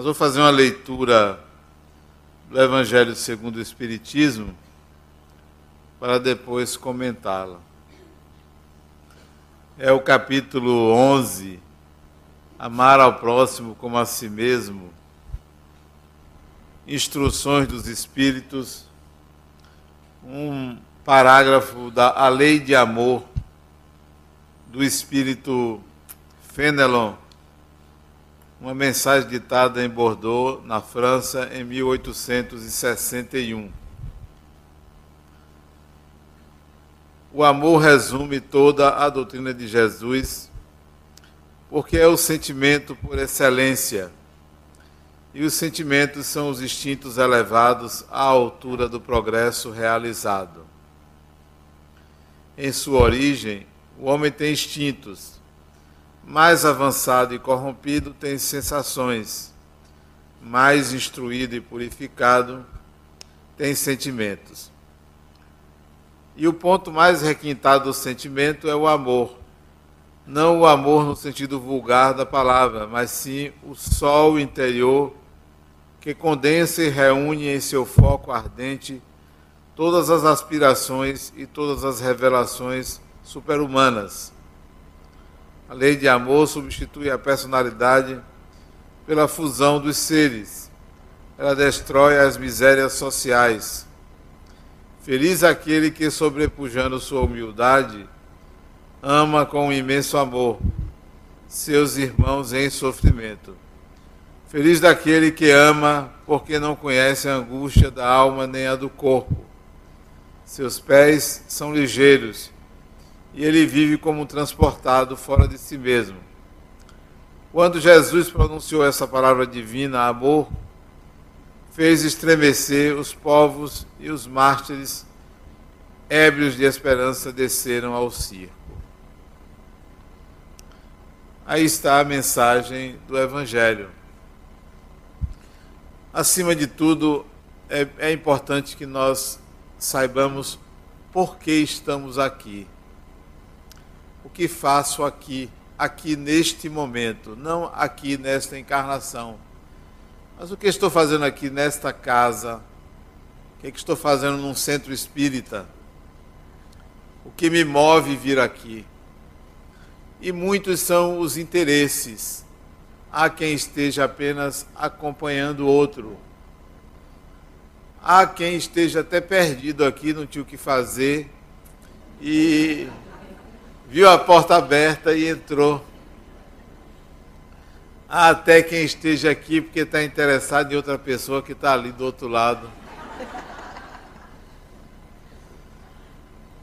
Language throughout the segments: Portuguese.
Mas vou fazer uma leitura do Evangelho segundo o Espiritismo para depois comentá-la. É o capítulo 11, Amar ao próximo como a si mesmo, Instruções dos Espíritos, um parágrafo da A Lei de Amor do Espírito Fenelon uma mensagem ditada em Bordeaux, na França, em 1861. O amor resume toda a doutrina de Jesus, porque é o sentimento por excelência. E os sentimentos são os instintos elevados à altura do progresso realizado. Em sua origem, o homem tem instintos, mais avançado e corrompido tem sensações, mais instruído e purificado tem sentimentos. E o ponto mais requintado do sentimento é o amor. Não o amor no sentido vulgar da palavra, mas sim o sol interior que condensa e reúne em seu foco ardente todas as aspirações e todas as revelações superhumanas a lei de amor substitui a personalidade pela fusão dos seres. Ela destrói as misérias sociais. Feliz aquele que, sobrepujando sua humildade, ama com imenso amor seus irmãos em sofrimento. Feliz daquele que ama, porque não conhece a angústia da alma nem a do corpo. Seus pés são ligeiros e ele vive como transportado fora de si mesmo. Quando Jesus pronunciou essa palavra divina, amor, fez estremecer os povos e os mártires, ébrios de esperança, desceram ao circo. Aí está a mensagem do Evangelho. Acima de tudo, é, é importante que nós saibamos por que estamos aqui o que faço aqui, aqui neste momento, não aqui nesta encarnação. Mas o que estou fazendo aqui nesta casa? O que, é que estou fazendo num centro espírita? O que me move vir aqui? E muitos são os interesses. Há quem esteja apenas acompanhando o outro. Há quem esteja até perdido aqui, não tinha o que fazer. E viu a porta aberta e entrou. Até quem esteja aqui, porque está interessado em outra pessoa que está ali do outro lado.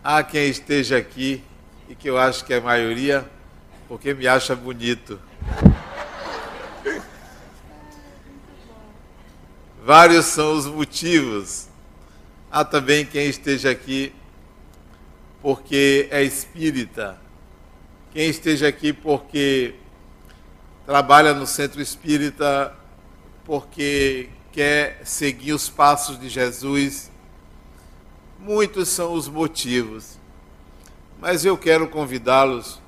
Há quem esteja aqui, e que eu acho que é a maioria, porque me acha bonito. Vários são os motivos. Há também quem esteja aqui porque é espírita. Quem esteja aqui porque trabalha no centro espírita, porque quer seguir os passos de Jesus. Muitos são os motivos. Mas eu quero convidá-los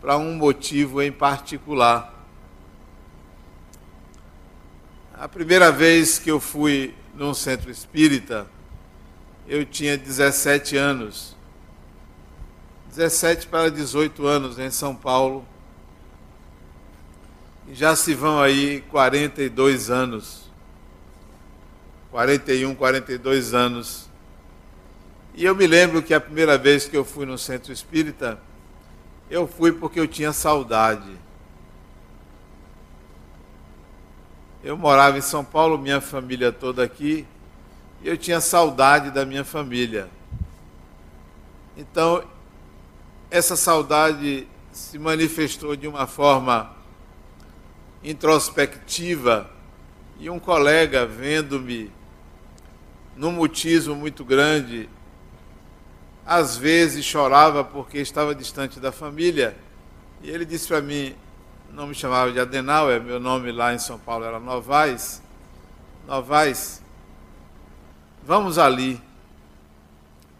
para um motivo em particular. A primeira vez que eu fui num centro espírita, eu tinha 17 anos. 17 para 18 anos em São Paulo. E já se vão aí 42 anos. 41, 42 anos. E eu me lembro que a primeira vez que eu fui no centro espírita, eu fui porque eu tinha saudade. Eu morava em São Paulo, minha família toda aqui, e eu tinha saudade da minha família. Então essa saudade se manifestou de uma forma introspectiva e um colega vendo-me num mutismo muito grande, às vezes chorava porque estava distante da família, e ele disse para mim, não me chamava de Adenal, é meu nome lá em São Paulo era Novaes, Novaes, vamos ali,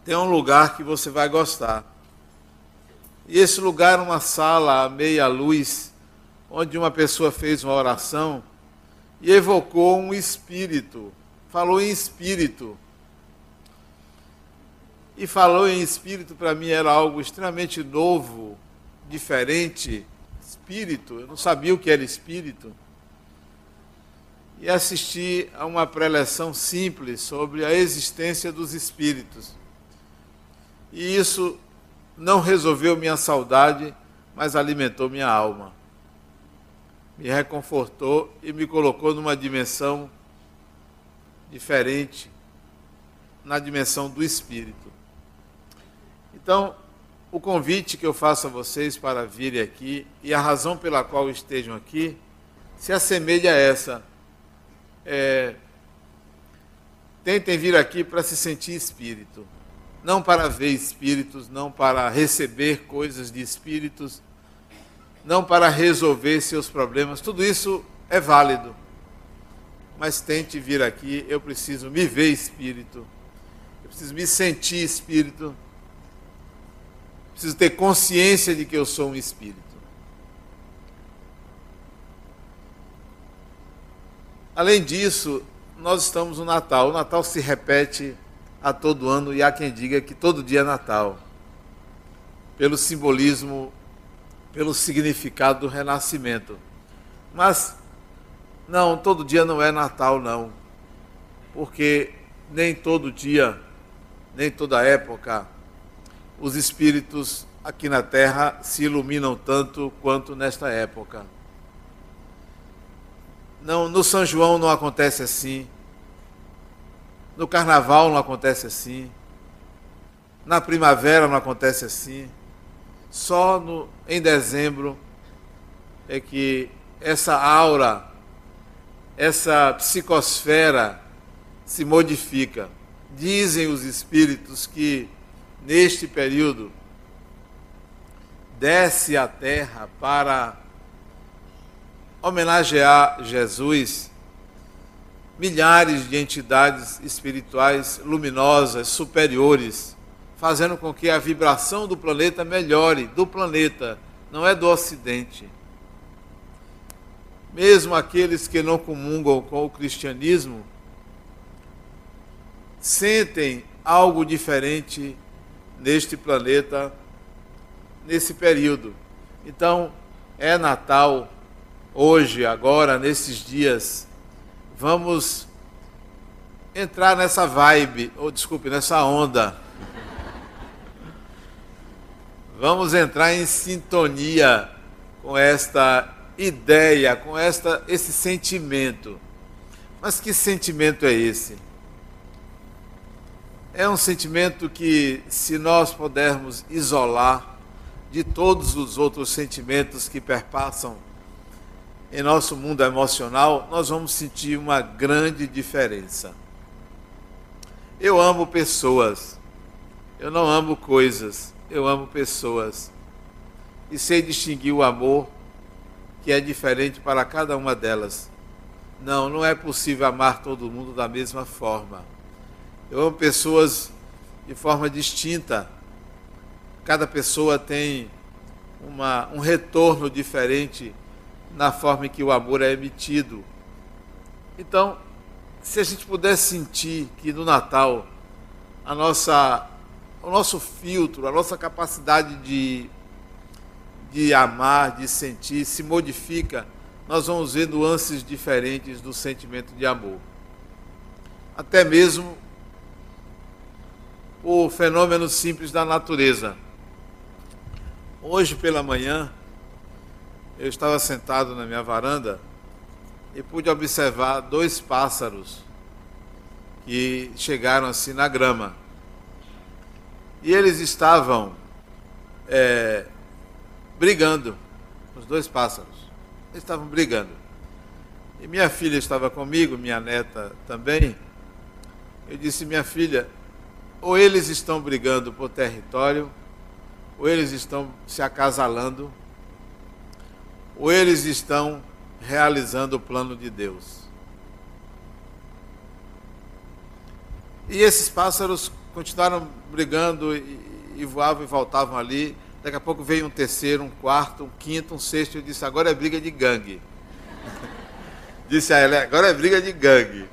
tem um lugar que você vai gostar. E esse lugar uma sala à meia luz, onde uma pessoa fez uma oração e evocou um espírito, falou em espírito. E falou em espírito para mim era algo extremamente novo, diferente. Espírito, eu não sabia o que era espírito. E assisti a uma preleção simples sobre a existência dos espíritos. E isso não resolveu minha saudade, mas alimentou minha alma. Me reconfortou e me colocou numa dimensão diferente, na dimensão do espírito. Então, o convite que eu faço a vocês para virem aqui e a razão pela qual estejam aqui se assemelha a essa. É, tentem vir aqui para se sentir espírito não para ver espíritos, não para receber coisas de espíritos, não para resolver seus problemas. Tudo isso é válido. Mas tente vir aqui, eu preciso me ver espírito. Eu preciso me sentir espírito. Preciso ter consciência de que eu sou um espírito. Além disso, nós estamos no Natal. O Natal se repete a todo ano e há quem diga que todo dia é Natal, pelo simbolismo, pelo significado do renascimento. Mas não, todo dia não é Natal não, porque nem todo dia, nem toda época os espíritos aqui na terra se iluminam tanto quanto nesta época. Não, no São João não acontece assim. No carnaval não acontece assim. Na primavera não acontece assim. Só no, em dezembro é que essa aura, essa psicosfera se modifica. Dizem os espíritos que neste período desce à terra para homenagear Jesus milhares de entidades espirituais luminosas, superiores, fazendo com que a vibração do planeta melhore, do planeta, não é do Ocidente. Mesmo aqueles que não comungam com o cristianismo, sentem algo diferente neste planeta, nesse período. Então, é Natal, hoje, agora, nesses dias vamos entrar nessa vibe, ou desculpe, nessa onda. Vamos entrar em sintonia com esta ideia, com esta esse sentimento. Mas que sentimento é esse? É um sentimento que, se nós pudermos isolar de todos os outros sentimentos que perpassam em nosso mundo emocional, nós vamos sentir uma grande diferença. Eu amo pessoas. Eu não amo coisas. Eu amo pessoas. E sei distinguir o amor que é diferente para cada uma delas. Não, não é possível amar todo mundo da mesma forma. Eu amo pessoas de forma distinta. Cada pessoa tem uma, um retorno diferente na forma em que o amor é emitido. Então, se a gente pudesse sentir que no Natal a nossa, o nosso filtro, a nossa capacidade de, de amar, de sentir, se modifica, nós vamos ver nuances diferentes do sentimento de amor. Até mesmo o fenômeno simples da natureza. Hoje pela manhã, eu estava sentado na minha varanda e pude observar dois pássaros que chegaram assim na grama. E eles estavam é, brigando, os dois pássaros. Eles estavam brigando. E minha filha estava comigo, minha neta também. Eu disse, minha filha, ou eles estão brigando por território, ou eles estão se acasalando ou eles estão realizando o plano de Deus. E esses pássaros continuaram brigando e, e voavam e voltavam ali. Daqui a pouco veio um terceiro, um quarto, um quinto, um sexto. Eu disse: agora é briga de gangue. Disse a ela, agora é briga de gangue.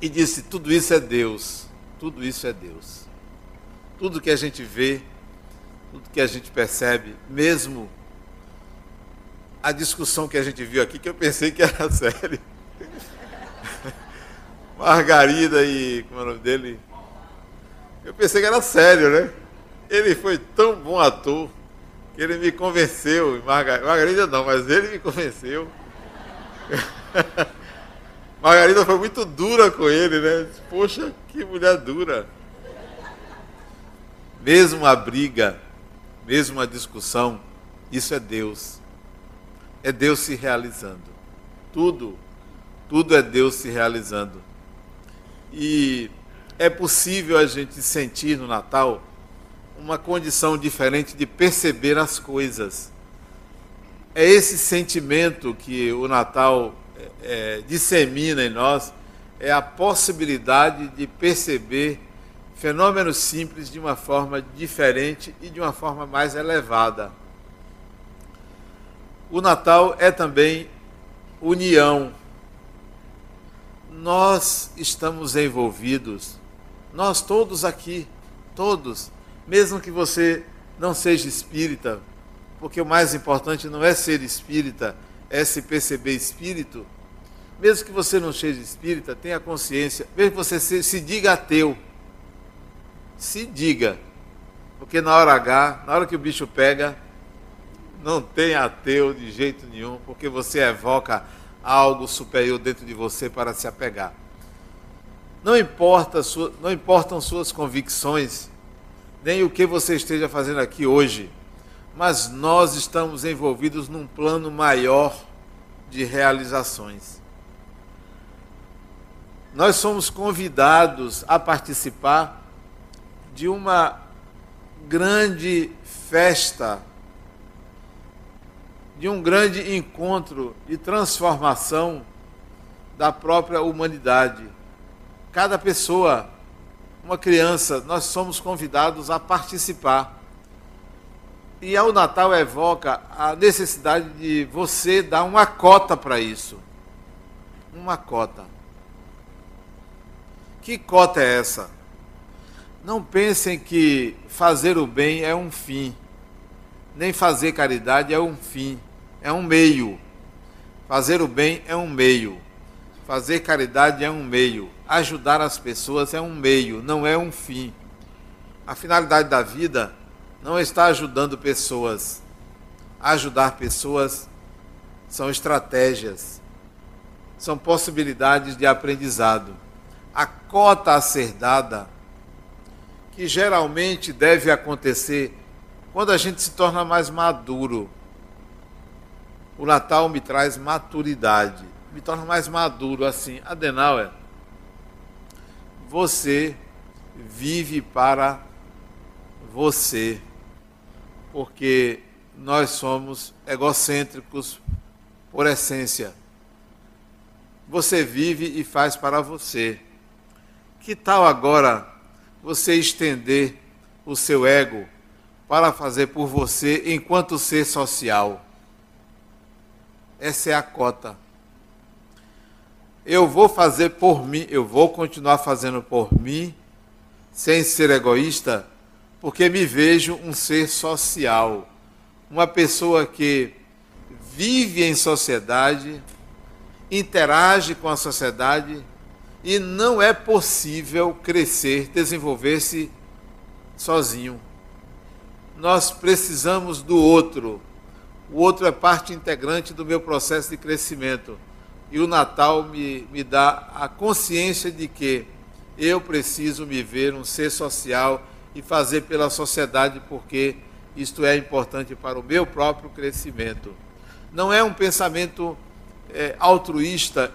E disse: tudo isso é Deus. Tudo isso é Deus. Tudo que a gente vê, tudo que a gente percebe, mesmo a discussão que a gente viu aqui, que eu pensei que era sério. Margarida e. Como é o nome dele? Eu pensei que era sério, né? Ele foi tão bom ator que ele me convenceu. Margarida, Margarida não, mas ele me convenceu. Margarida foi muito dura com ele, né? Poxa, que mulher dura. Mesmo a briga, mesmo a discussão, isso é Deus. É Deus se realizando. Tudo, tudo é Deus se realizando. E é possível a gente sentir no Natal uma condição diferente de perceber as coisas. É esse sentimento que o Natal é, dissemina em nós, é a possibilidade de perceber fenômenos simples de uma forma diferente e de uma forma mais elevada. O Natal é também união. Nós estamos envolvidos, nós todos aqui, todos, mesmo que você não seja espírita, porque o mais importante não é ser espírita, é se perceber espírito. Mesmo que você não seja espírita, tenha consciência, mesmo que você se, se diga ateu, se diga. Porque na hora H, na hora que o bicho pega, não tem ateu de jeito nenhum, porque você evoca algo superior dentro de você para se apegar. Não, importa sua, não importam suas convicções, nem o que você esteja fazendo aqui hoje, mas nós estamos envolvidos num plano maior de realizações. Nós somos convidados a participar de uma grande festa, de um grande encontro de transformação da própria humanidade. Cada pessoa, uma criança, nós somos convidados a participar. E ao Natal evoca a necessidade de você dar uma cota para isso. Uma cota. Que cota é essa? Não pensem que fazer o bem é um fim, nem fazer caridade é um fim, é um meio. Fazer o bem é um meio, fazer caridade é um meio, ajudar as pessoas é um meio, não é um fim. A finalidade da vida não está ajudando pessoas. Ajudar pessoas são estratégias, são possibilidades de aprendizado. A cota a ser dada que geralmente deve acontecer quando a gente se torna mais maduro. O Natal me traz maturidade, me torna mais maduro assim. Adenauer, você vive para você, porque nós somos egocêntricos por essência. Você vive e faz para você. Que tal agora você estender o seu ego para fazer por você enquanto ser social. Essa é a cota. Eu vou fazer por mim, eu vou continuar fazendo por mim, sem ser egoísta, porque me vejo um ser social, uma pessoa que vive em sociedade, interage com a sociedade e não é possível crescer, desenvolver-se sozinho. Nós precisamos do outro. O outro é parte integrante do meu processo de crescimento. E o Natal me, me dá a consciência de que eu preciso me ver um ser social e fazer pela sociedade, porque isto é importante para o meu próprio crescimento. Não é um pensamento é, altruísta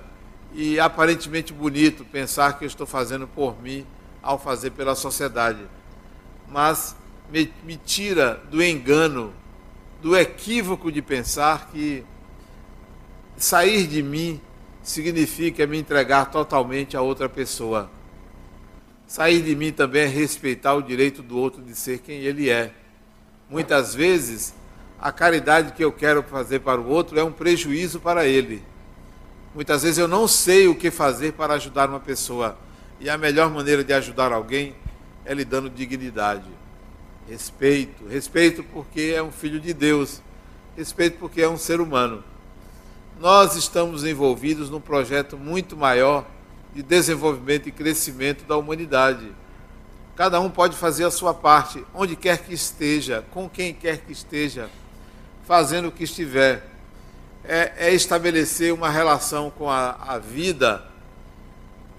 e aparentemente bonito pensar que eu estou fazendo por mim ao fazer pela sociedade. Mas me, me tira do engano, do equívoco de pensar que sair de mim significa me entregar totalmente a outra pessoa. Sair de mim também é respeitar o direito do outro de ser quem ele é. Muitas vezes, a caridade que eu quero fazer para o outro é um prejuízo para ele Muitas vezes eu não sei o que fazer para ajudar uma pessoa. E a melhor maneira de ajudar alguém é lhe dando dignidade, respeito. Respeito porque é um filho de Deus, respeito porque é um ser humano. Nós estamos envolvidos num projeto muito maior de desenvolvimento e crescimento da humanidade. Cada um pode fazer a sua parte, onde quer que esteja, com quem quer que esteja, fazendo o que estiver. É, é estabelecer uma relação com a, a vida,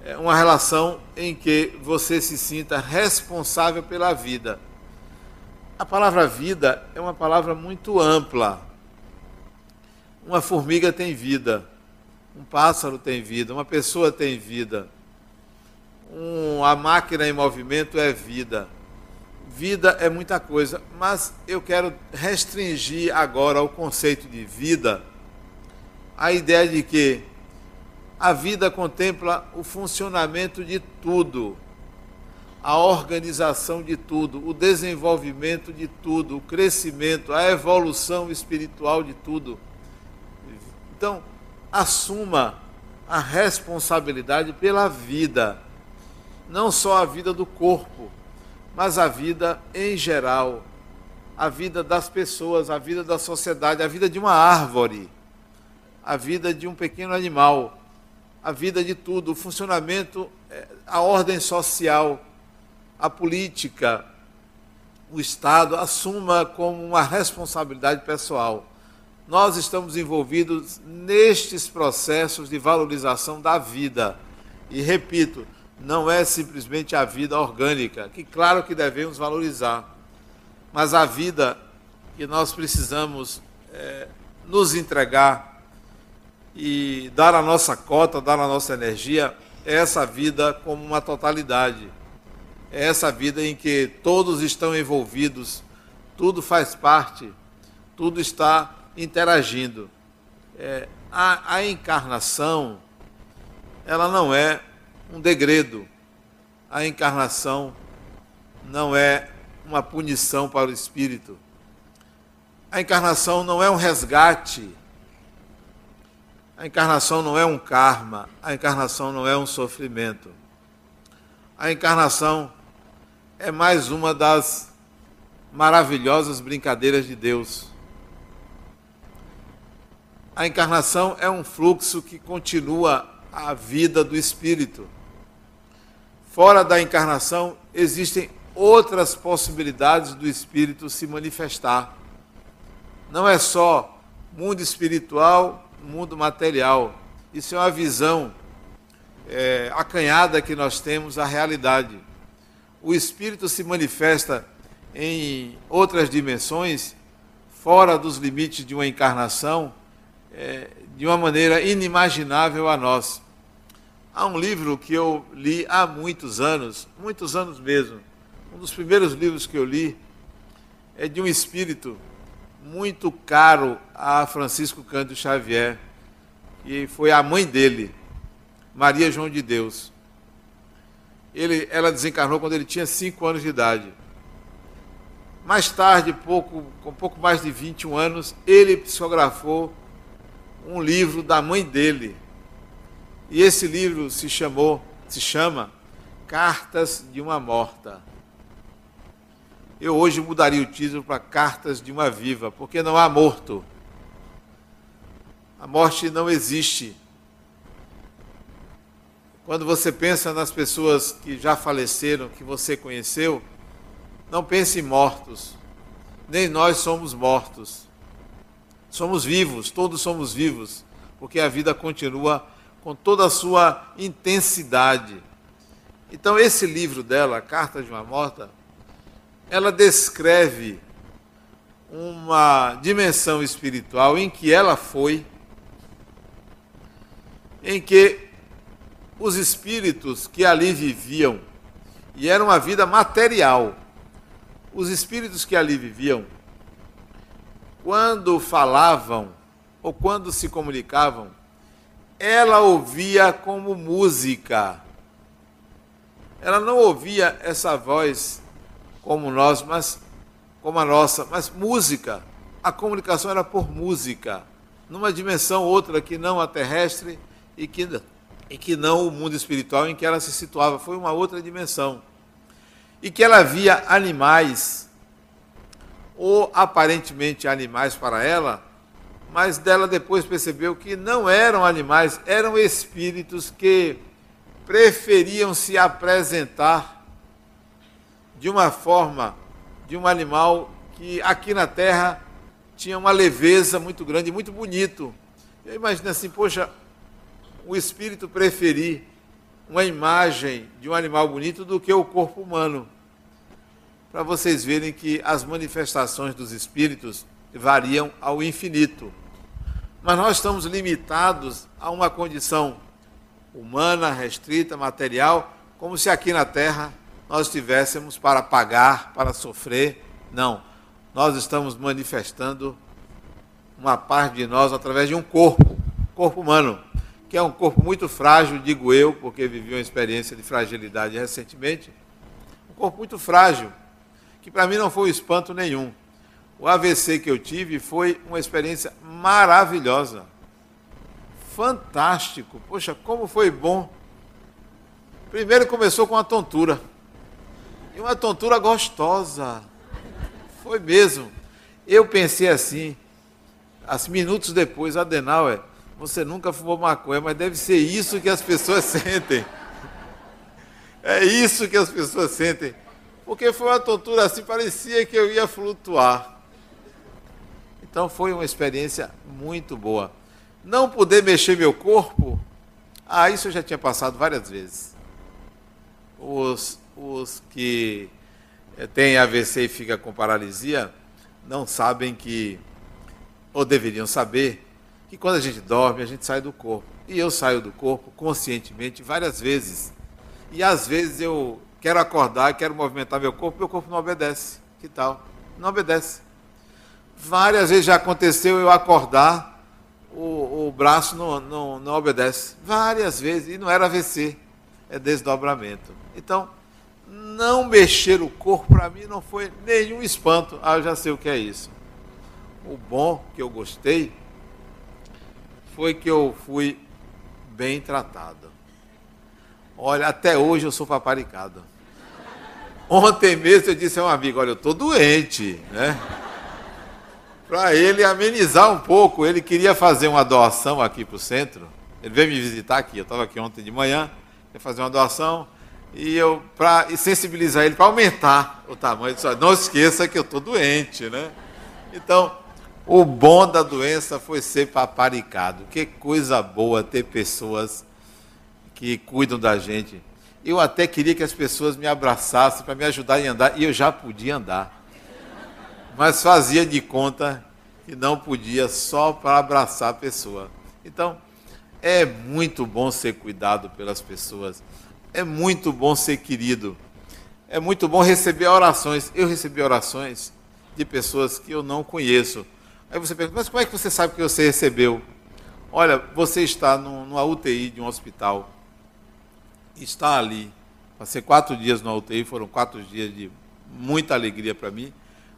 é uma relação em que você se sinta responsável pela vida. A palavra vida é uma palavra muito ampla. Uma formiga tem vida, um pássaro tem vida, uma pessoa tem vida um, a máquina em movimento é vida. Vida é muita coisa, mas eu quero restringir agora o conceito de vida a ideia de que a vida contempla o funcionamento de tudo, a organização de tudo, o desenvolvimento de tudo, o crescimento, a evolução espiritual de tudo. Então, assuma a responsabilidade pela vida não só a vida do corpo, mas a vida em geral, a vida das pessoas, a vida da sociedade, a vida de uma árvore, a vida de um pequeno animal, a vida de tudo, o funcionamento, é, a ordem social, a política, o Estado assuma como uma responsabilidade pessoal. Nós estamos envolvidos nestes processos de valorização da vida. E repito, não é simplesmente a vida orgânica, que claro que devemos valorizar, mas a vida que nós precisamos é, nos entregar e dar a nossa cota, dar a nossa energia, é essa vida como uma totalidade. É essa vida em que todos estão envolvidos, tudo faz parte, tudo está interagindo. É, a, a encarnação, ela não é um degredo. A encarnação não é uma punição para o espírito. A encarnação não é um resgate. A encarnação não é um karma. A encarnação não é um sofrimento. A encarnação é mais uma das maravilhosas brincadeiras de Deus. A encarnação é um fluxo que continua a vida do espírito. Fora da encarnação, existem outras possibilidades do espírito se manifestar. Não é só mundo espiritual, mundo material. Isso é uma visão é, acanhada que nós temos da realidade. O espírito se manifesta em outras dimensões, fora dos limites de uma encarnação, é, de uma maneira inimaginável a nós. Há um livro que eu li há muitos anos, muitos anos mesmo. Um dos primeiros livros que eu li é de um espírito muito caro a Francisco Cândido Xavier, e foi a mãe dele, Maria João de Deus. Ele, ela desencarnou quando ele tinha 5 anos de idade. Mais tarde, pouco, com pouco mais de 21 anos, ele psicografou um livro da mãe dele, e esse livro se chamou, se chama Cartas de uma Morta. Eu hoje mudaria o título para Cartas de uma Viva, porque não há morto. A morte não existe. Quando você pensa nas pessoas que já faleceram, que você conheceu, não pense em mortos. Nem nós somos mortos. Somos vivos, todos somos vivos, porque a vida continua com toda a sua intensidade. Então, esse livro dela, Carta de uma Morta, ela descreve uma dimensão espiritual em que ela foi, em que os espíritos que ali viviam, e era uma vida material, os espíritos que ali viviam, quando falavam ou quando se comunicavam, ela ouvia como música. Ela não ouvia essa voz como nós, mas como a nossa, mas música. A comunicação era por música, numa dimensão outra que não a terrestre e que, e que não o mundo espiritual em que ela se situava, foi uma outra dimensão. E que ela via animais, ou aparentemente animais para ela, mas dela depois percebeu que não eram animais, eram espíritos que preferiam se apresentar de uma forma de um animal que aqui na Terra tinha uma leveza muito grande, muito bonito. Eu imagino assim, poxa, o espírito preferir uma imagem de um animal bonito do que o corpo humano. Para vocês verem que as manifestações dos espíritos variam ao infinito. Mas nós estamos limitados a uma condição humana, restrita, material, como se aqui na Terra nós estivéssemos para pagar, para sofrer. Não. Nós estamos manifestando uma parte de nós através de um corpo, corpo humano, que é um corpo muito frágil, digo eu, porque vivi uma experiência de fragilidade recentemente. Um corpo muito frágil, que para mim não foi um espanto nenhum. O AVC que eu tive foi uma experiência maravilhosa. Fantástico. Poxa, como foi bom. Primeiro começou com uma tontura. E uma tontura gostosa. Foi mesmo. Eu pensei assim, minutos depois, Adenauer, você nunca fumou maconha, mas deve ser isso que as pessoas sentem. É isso que as pessoas sentem. Porque foi uma tontura assim, parecia que eu ia flutuar. Então foi uma experiência muito boa. Não poder mexer meu corpo, ah, isso eu já tinha passado várias vezes. Os, os que eh, têm AVC e ficam com paralisia não sabem que, ou deveriam saber, que quando a gente dorme, a gente sai do corpo. E eu saio do corpo conscientemente várias vezes. E às vezes eu quero acordar, quero movimentar meu corpo, meu corpo não obedece. Que tal? Não obedece. Várias vezes já aconteceu eu acordar, o, o braço não, não, não obedece. Várias vezes. E não era AVC, é desdobramento. Então, não mexer o corpo para mim não foi nenhum espanto. Ah, eu já sei o que é isso. O bom que eu gostei foi que eu fui bem tratado. Olha, até hoje eu sou paparicado. Ontem mesmo eu disse a um amigo, olha, eu estou doente, né? para ele amenizar um pouco. Ele queria fazer uma doação aqui para o centro. Ele veio me visitar aqui. Eu estava aqui ontem de manhã, ia fazer uma doação e eu para sensibilizar ele para aumentar o tamanho. Disse, não esqueça que eu estou doente, né? Então, o bom da doença foi ser paparicado. Que coisa boa ter pessoas que cuidam da gente. Eu até queria que as pessoas me abraçassem para me ajudar a andar e eu já podia andar mas fazia de conta que não podia só para abraçar a pessoa. Então, é muito bom ser cuidado pelas pessoas, é muito bom ser querido, é muito bom receber orações. Eu recebi orações de pessoas que eu não conheço. Aí você pergunta, mas como é que você sabe que você recebeu? Olha, você está numa UTI de um hospital, está ali. Passei quatro dias na UTI, foram quatro dias de muita alegria para mim.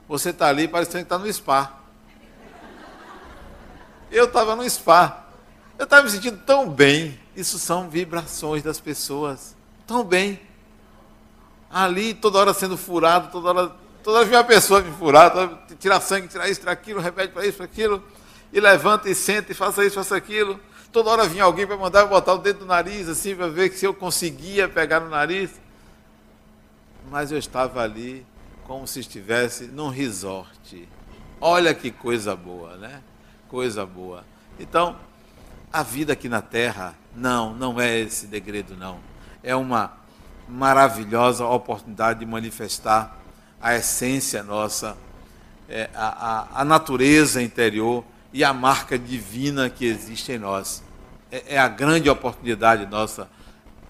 Você está ali parecendo que está no spa. Eu estava no spa. Eu estava me sentindo tão bem. Isso são vibrações das pessoas. Tão bem. Ali, toda hora sendo furado, toda hora, toda vinha uma pessoa me furar, tirar sangue, tirar isso, tirar aquilo, remédio para isso, para aquilo. E levanta e senta e faça isso, faça aquilo. Toda hora vinha alguém para mandar eu botar o dedo no nariz, assim, para ver se eu conseguia pegar no nariz. Mas eu estava ali como se estivesse num resort. Olha que coisa boa, né? Coisa boa. Então, a vida aqui na Terra, não, não é esse degredo, não. É uma maravilhosa oportunidade de manifestar a essência nossa, é, a, a, a, natureza interior e a marca divina que existe em nós. É, é a grande oportunidade nossa.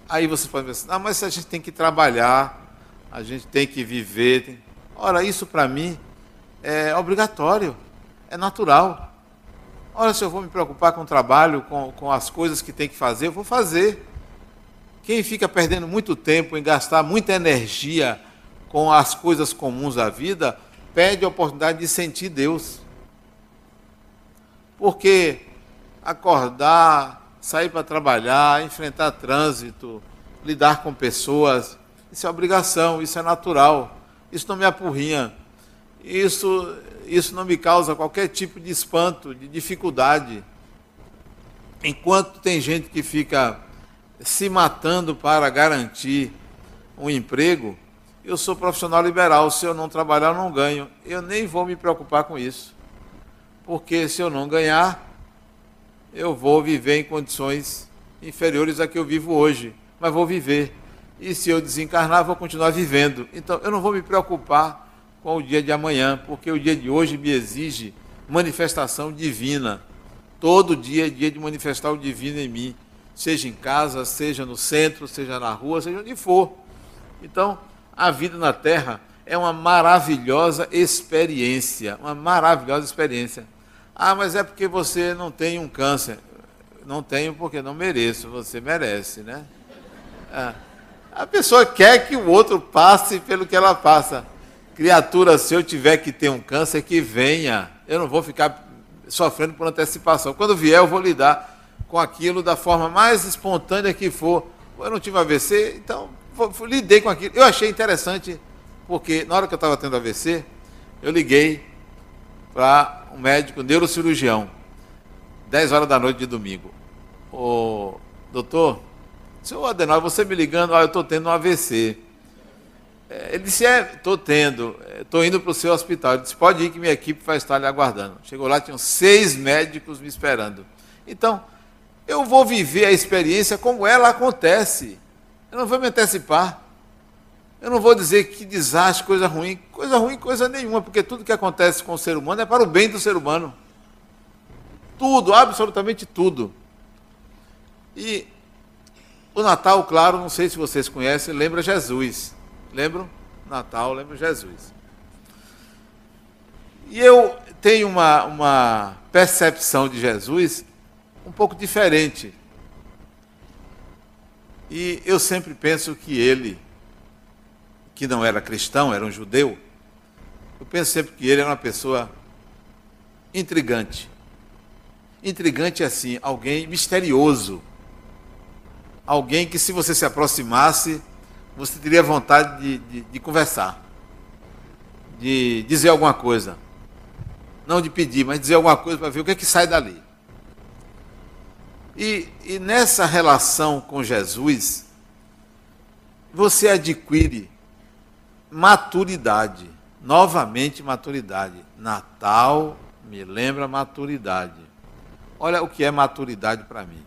Aí você pode pensar, ah, mas a gente tem que trabalhar, a gente tem que viver. Tem... Ora, isso para mim é obrigatório, é natural. Ora, se eu vou me preocupar com o trabalho, com, com as coisas que tem que fazer, eu vou fazer. Quem fica perdendo muito tempo em gastar muita energia com as coisas comuns da vida, perde a oportunidade de sentir Deus. Porque acordar, sair para trabalhar, enfrentar trânsito, lidar com pessoas. Isso é obrigação, isso é natural. Isso não me apurrinha. Isso, isso não me causa qualquer tipo de espanto, de dificuldade. Enquanto tem gente que fica se matando para garantir um emprego, eu sou profissional liberal. Se eu não trabalhar, eu não ganho. Eu nem vou me preocupar com isso. Porque se eu não ganhar, eu vou viver em condições inferiores a que eu vivo hoje. Mas vou viver. E se eu desencarnar, vou continuar vivendo. Então, eu não vou me preocupar com o dia de amanhã, porque o dia de hoje me exige manifestação divina. Todo dia é dia de manifestar o divino em mim, seja em casa, seja no centro, seja na rua, seja onde for. Então, a vida na Terra é uma maravilhosa experiência, uma maravilhosa experiência. Ah, mas é porque você não tem um câncer. Não tenho porque não mereço, você merece, né? É. A pessoa quer que o outro passe pelo que ela passa. Criatura, se eu tiver que ter um câncer, que venha. Eu não vou ficar sofrendo por antecipação. Quando vier, eu vou lidar com aquilo da forma mais espontânea que for. Eu não tive AVC, então lidei com aquilo. Eu achei interessante, porque na hora que eu estava tendo AVC, eu liguei para um médico neurocirurgião, 10 horas da noite de domingo. Ô, doutor, seu Adenal, você me ligando, ah, eu estou tendo um AVC. É, ele disse, é, estou tendo, estou é, indo para o seu hospital. Ele disse, pode ir que minha equipe vai estar lhe aguardando. Chegou lá, tinham seis médicos me esperando. Então, eu vou viver a experiência como ela acontece. Eu não vou me antecipar. Eu não vou dizer que desastre, coisa ruim. Coisa ruim, coisa nenhuma, porque tudo que acontece com o ser humano é para o bem do ser humano. Tudo, absolutamente tudo. E o Natal, claro, não sei se vocês conhecem, lembra Jesus. Lembram? Natal, lembra Jesus. E eu tenho uma, uma percepção de Jesus um pouco diferente. E eu sempre penso que ele, que não era cristão, era um judeu, eu penso sempre que ele era uma pessoa intrigante. Intrigante assim, alguém misterioso alguém que, se você se aproximasse, você teria vontade de, de, de conversar, de dizer alguma coisa. Não de pedir, mas dizer alguma coisa para ver o que é que sai dali. E, e nessa relação com Jesus, você adquire maturidade, novamente maturidade. Natal me lembra maturidade. Olha o que é maturidade para mim.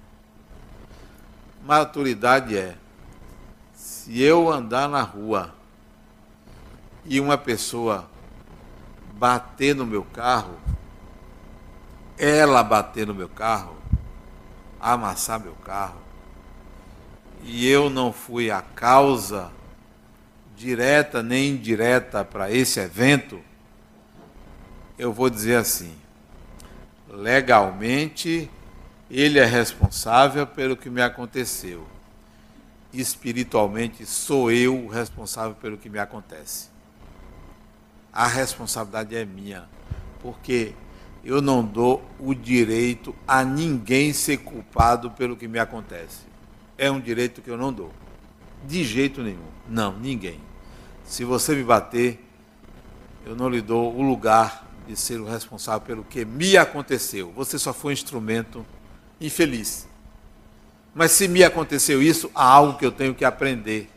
Maturidade é se eu andar na rua e uma pessoa bater no meu carro, ela bater no meu carro, amassar meu carro, e eu não fui a causa direta nem indireta para esse evento, eu vou dizer assim: legalmente ele é responsável pelo que me aconteceu. Espiritualmente, sou eu o responsável pelo que me acontece. A responsabilidade é minha, porque eu não dou o direito a ninguém ser culpado pelo que me acontece. É um direito que eu não dou. De jeito nenhum. Não, ninguém. Se você me bater, eu não lhe dou o lugar de ser o responsável pelo que me aconteceu. Você só foi um instrumento infeliz. Mas se me aconteceu isso, há algo que eu tenho que aprender.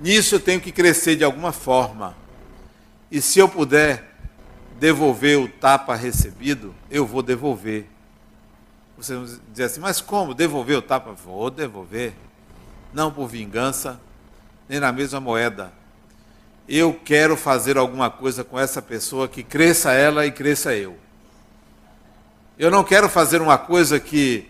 Nisso eu tenho que crescer de alguma forma. E se eu puder devolver o tapa recebido, eu vou devolver. Você dizer assim, mas como devolver o tapa? Vou devolver. Não por vingança, nem na mesma moeda. Eu quero fazer alguma coisa com essa pessoa que cresça ela e cresça eu. Eu não quero fazer uma coisa que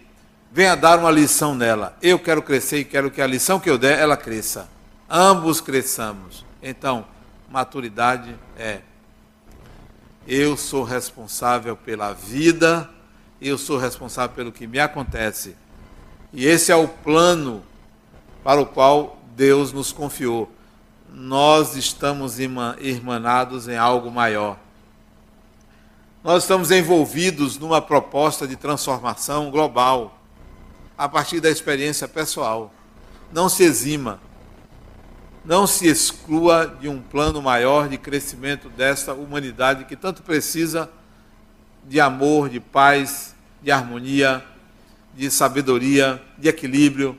venha dar uma lição nela. Eu quero crescer e quero que a lição que eu der, ela cresça. Ambos cresçamos. Então, maturidade é eu sou responsável pela vida, eu sou responsável pelo que me acontece. E esse é o plano para o qual Deus nos confiou. Nós estamos irmanados em algo maior. Nós estamos envolvidos numa proposta de transformação global. a partir da experiência pessoal. Não se exima, não se exclua de um plano maior de crescimento desta humanidade que tanto precisa de amor, de paz, de harmonia, de sabedoria, de equilíbrio.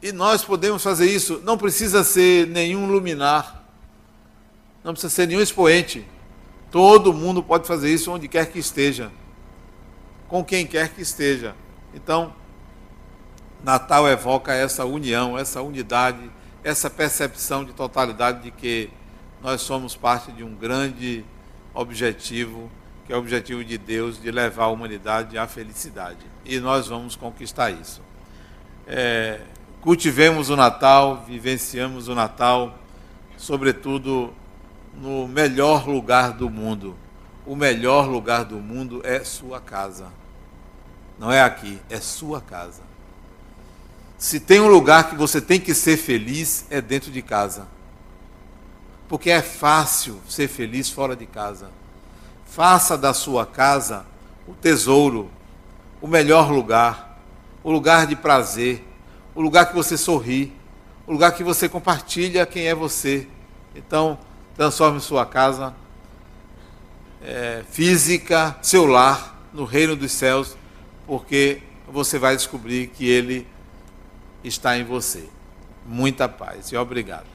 E nós podemos fazer isso, não precisa ser nenhum luminar, não precisa ser nenhum expoente. Todo mundo pode fazer isso onde quer que esteja, com quem quer que esteja. Então, Natal evoca essa união, essa unidade, essa percepção de totalidade de que nós somos parte de um grande objetivo, que é o objetivo de Deus de levar a humanidade à felicidade. E nós vamos conquistar isso. É, cultivemos o Natal, vivenciamos o Natal, sobretudo no melhor lugar do mundo. O melhor lugar do mundo é sua casa. Não é aqui, é sua casa. Se tem um lugar que você tem que ser feliz, é dentro de casa. Porque é fácil ser feliz fora de casa. Faça da sua casa o tesouro, o melhor lugar, o lugar de prazer, o lugar que você sorri, o lugar que você compartilha quem é você. Então, transforme sua casa é, física, seu lar, no reino dos céus, porque você vai descobrir que ele está em você. Muita paz e obrigado.